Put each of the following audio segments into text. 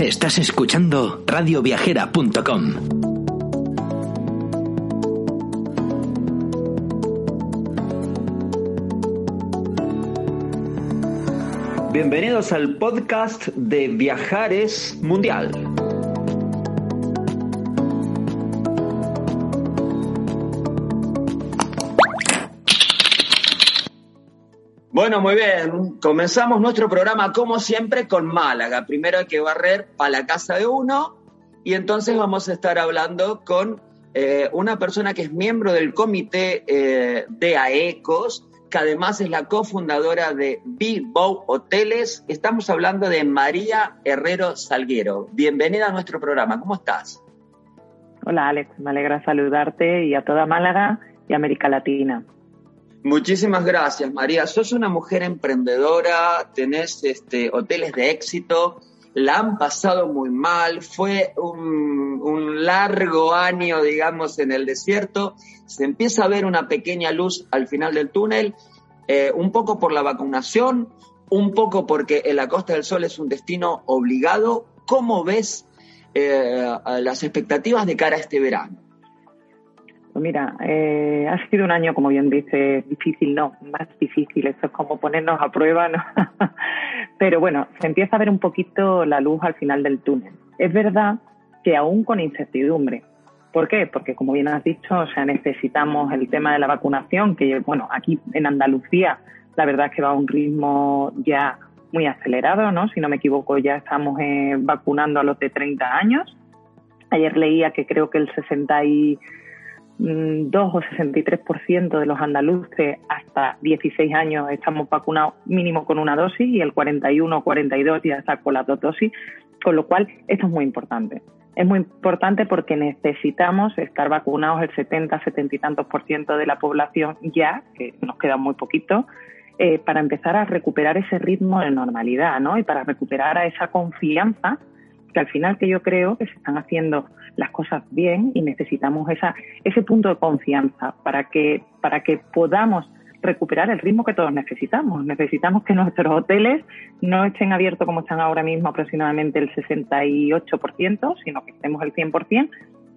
Estás escuchando radioviajera.com. Bienvenidos al podcast de Viajares Mundial. Bueno, muy bien. Comenzamos nuestro programa como siempre con Málaga. Primero hay que barrer para la casa de uno y entonces vamos a estar hablando con eh, una persona que es miembro del comité eh, de AECOS, que además es la cofundadora de Bow Hoteles. Estamos hablando de María Herrero Salguero. Bienvenida a nuestro programa. ¿Cómo estás? Hola Alex, me alegra saludarte y a toda Málaga y América Latina. Muchísimas gracias, María. Sos una mujer emprendedora, tenés este, hoteles de éxito, la han pasado muy mal, fue un, largo año, digamos, en el desierto, se empieza a ver una pequeña luz al final del túnel, eh, un poco por la vacunación, un poco porque la Costa del Sol es un destino obligado. ¿Cómo ves eh, las expectativas de cara a este verano? Pues mira, eh, ha sido un año, como bien dice, difícil, no, más difícil, eso es como ponernos a prueba, ¿no? Pero bueno, se empieza a ver un poquito la luz al final del túnel. Es verdad que aún con incertidumbre. ¿Por qué? Porque como bien has dicho, o sea, necesitamos el tema de la vacunación, que bueno, aquí en Andalucía la verdad es que va a un ritmo ya muy acelerado, ¿no? Si no me equivoco, ya estamos eh, vacunando a los de 30 años. Ayer leía que creo que el 60 y 2 o 63% de los andaluces hasta 16 años estamos vacunados mínimo con una dosis y el 41 o 42 ya está con las dos dosis, con lo cual esto es muy importante. Es muy importante porque necesitamos estar vacunados el 70, 70 y tantos por ciento de la población ya, que nos queda muy poquito, eh, para empezar a recuperar ese ritmo de normalidad, ¿no? Y para recuperar esa confianza que al final que yo creo que se están haciendo las cosas bien y necesitamos esa, ese punto de confianza para que, para que podamos recuperar el ritmo que todos necesitamos. Necesitamos que nuestros hoteles no estén abiertos como están ahora mismo aproximadamente el 68%, sino que estemos el 100%,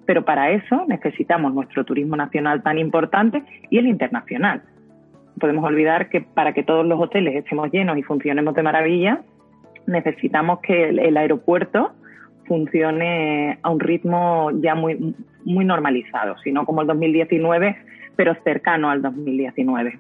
pero para eso necesitamos nuestro turismo nacional tan importante y el internacional. Podemos olvidar que para que todos los hoteles estemos llenos y funcionemos de maravilla, necesitamos que el aeropuerto funcione a un ritmo ya muy, muy normalizado, sino como el 2019, pero cercano al 2019.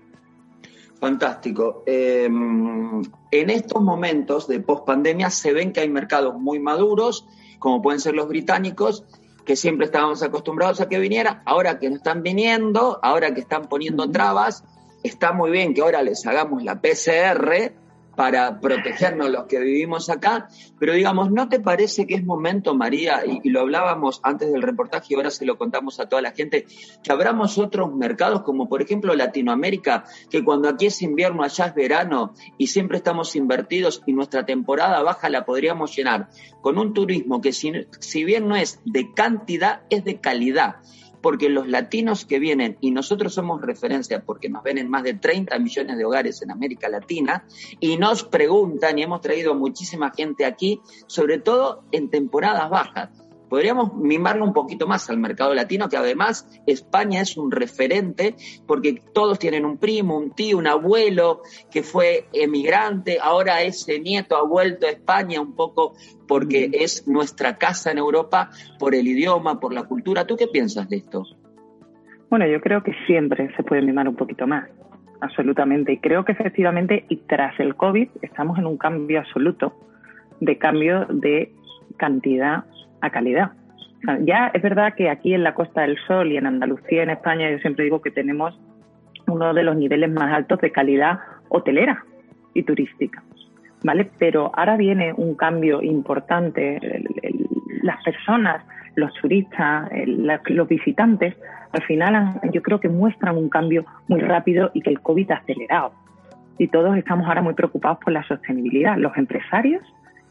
Fantástico. Em, en estos momentos de pospandemia se ven que hay mercados muy maduros, como pueden ser los británicos, que siempre estábamos acostumbrados a que viniera, ahora que no están viniendo, ahora que están poniendo trabas, está muy bien que ahora les hagamos la PCR, para protegernos los que vivimos acá, pero digamos, ¿no te parece que es momento, María, y, lo hablábamos antes del reportaje y ahora se lo contamos a toda la gente, que abramos otros mercados como por ejemplo Latinoamérica, que cuando aquí es invierno, allá es verano y siempre estamos invertidos y nuestra temporada baja la podríamos llenar con un turismo que si bien no es de cantidad, es de calidad porque los latinos que vienen, y nosotros somos referencia porque nos ven en más de 30 millones de hogares en América Latina, y nos preguntan, y hemos traído muchísima gente aquí, sobre todo en temporadas bajas podríamos mimarlo un poquito más al mercado latino, que además España es un referente porque todos tienen un primo, un tío, un abuelo que fue emigrante, ahora ese nieto ha vuelto a España un poco porque es nuestra casa en Europa por el idioma, por la cultura. ¿Tú qué piensas de esto? Bueno, yo creo que siempre se puede mimar un poquito más, absolutamente. Y creo que efectivamente, y tras el COVID, estamos en un cambio absoluto de cambio de cantidad a calidad. ya es verdad que aquí en la Costa del Sol y en Andalucía, en España, yo siempre digo que tenemos uno de los niveles más altos de calidad hotelera y turística, ¿vale? Pero ahora viene un cambio importante. las personas, los turistas, los visitantes, al final yo creo que muestran un cambio muy rápido y que el COVID ha acelerado. Y todos estamos ahora muy preocupados por la sostenibilidad, los empresarios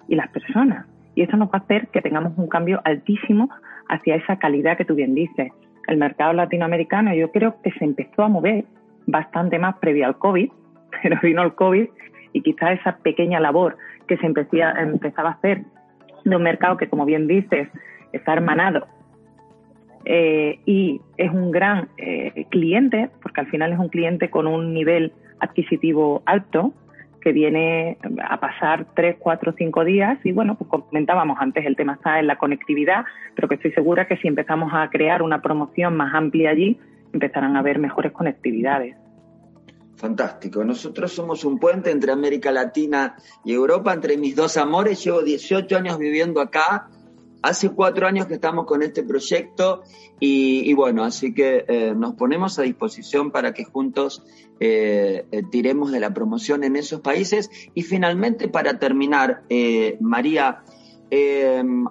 y las personas. Y eso nos va a hacer que tengamos un cambio altísimo hacia esa calidad que tú bien dices. El mercado latinoamericano yo creo que se empezó a mover bastante más previo al COVID, pero vino el COVID y quizás esa pequeña labor que se empezaba a hacer de un mercado que, como bien dices, está hermanado eh, y es un gran eh, cliente, porque al final es un cliente con un nivel adquisitivo alto, que viene a pasar tres, cuatro, cinco días y bueno, pues comentábamos antes, el tema está en la conectividad, pero que estoy segura que si empezamos a crear una promoción más amplia allí, empezarán a haber mejores conectividades. Fantástico. Nosotros somos un puente entre América Latina y Europa, entre mis dos amores. Llevo 18 años viviendo acá Hace cuatro años que estamos con este proyecto y, bueno, así que eh, nos ponemos a disposición para que juntos eh, eh, tiremos de la promoción en esos países. Y finalmente, para terminar, María,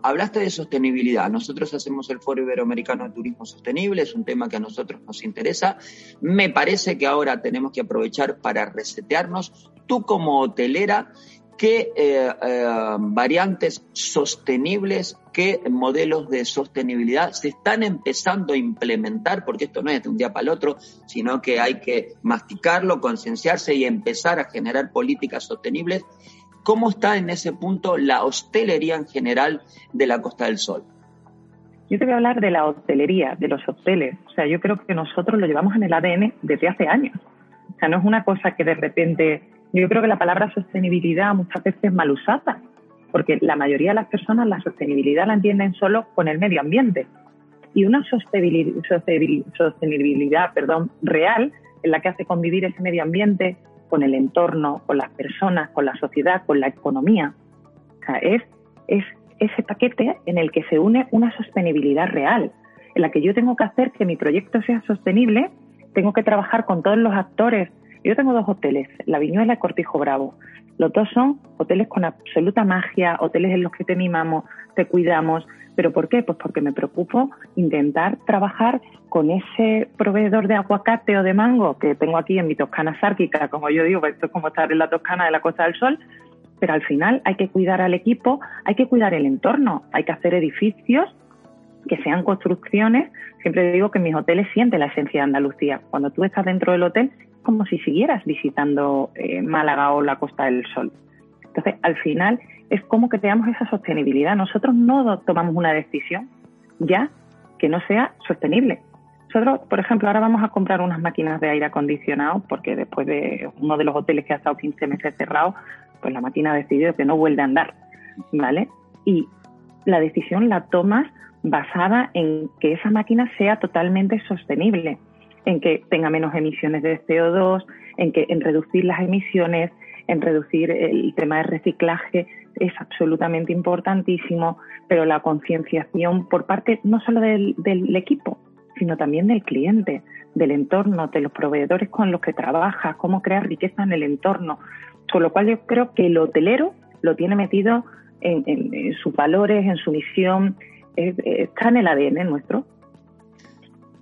hablaste de sostenibilidad. Nosotros hacemos el Foro Iberoamericano de Turismo Sostenible, es un tema que a nosotros nos interesa. Me parece que ahora tenemos que aprovechar para resetearnos. Tú como hotelera, qué eh, eh, variantes sostenibles, qué modelos de sostenibilidad se están empezando a implementar, porque esto no es de un día para el otro, sino que hay que masticarlo, concienciarse y empezar a generar políticas sostenibles. ¿Cómo está en ese punto la hostelería en general de la Costa del Sol? Yo te voy a hablar de la hostelería, de los hoteles. O sea, yo creo que nosotros lo llevamos en el ADN desde hace años. O sea, no es una cosa que de repente yo creo que la palabra sostenibilidad muchas veces es mal usada, porque la mayoría de las personas la sostenibilidad la entienden solo con el medio ambiente. Y una sostenibilidad, perdón, real en la que hace convivir ese medio ambiente con el entorno, con las personas, con la sociedad, con la economía. O sea, es, es ese paquete en el que se une una sostenibilidad real, en la que yo tengo que hacer que mi proyecto sea sostenible, tengo que trabajar con todos los actores yo tengo dos hoteles, La Viñuela y Cortijo Bravo. Los dos son hoteles con absoluta magia, hoteles en los que te mimamos, te cuidamos. ¿Pero por qué? Pues porque me preocupo intentar trabajar con ese proveedor de aguacate o de mango que tengo aquí en mi Toscana sárquica, como yo digo, esto es como estar en la Toscana de la Costa del Sol, pero al final hay que cuidar al equipo, hay que cuidar el entorno, hay que hacer edificios que sean construcciones. Siempre digo que mis hoteles sienten la esencia de Andalucía. Cuando tú estás dentro del hotel, como si siguieras visitando eh, Málaga o la Costa del Sol. Entonces, al final, es como que creamos esa sostenibilidad. Nosotros no tomamos una decisión ya que no sea sostenible. Nosotros, por ejemplo, ahora vamos a comprar unas máquinas de aire acondicionado porque después de uno de los hoteles que ha estado 15 meses cerrado, pues la máquina ha decidido que no vuelve a andar, ¿vale? Y la decisión la tomas basada en que esa máquina sea totalmente sostenible en que tenga menos emisiones de CO2, en que en reducir las emisiones, en reducir el tema de reciclaje es absolutamente importantísimo, pero la concienciación por parte no solo del, del, equipo, sino también del cliente, del entorno, de los proveedores con los que trabaja, cómo crear riqueza en el entorno. Con lo cual yo creo que el hotelero lo tiene metido en, en sus valores, en su misión, está en el ADN nuestro.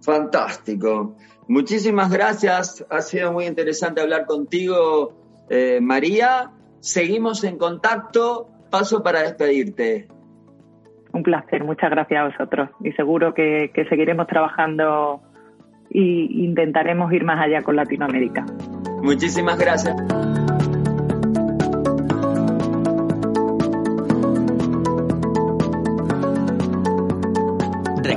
Fantástico. Muchísimas gracias. Ha sido muy interesante hablar contigo, eh, María. Seguimos en contacto. Paso para despedirte. Un placer. Muchas gracias a vosotros. Y seguro que, que seguiremos trabajando e intentaremos ir más allá con Latinoamérica. Muchísimas gracias.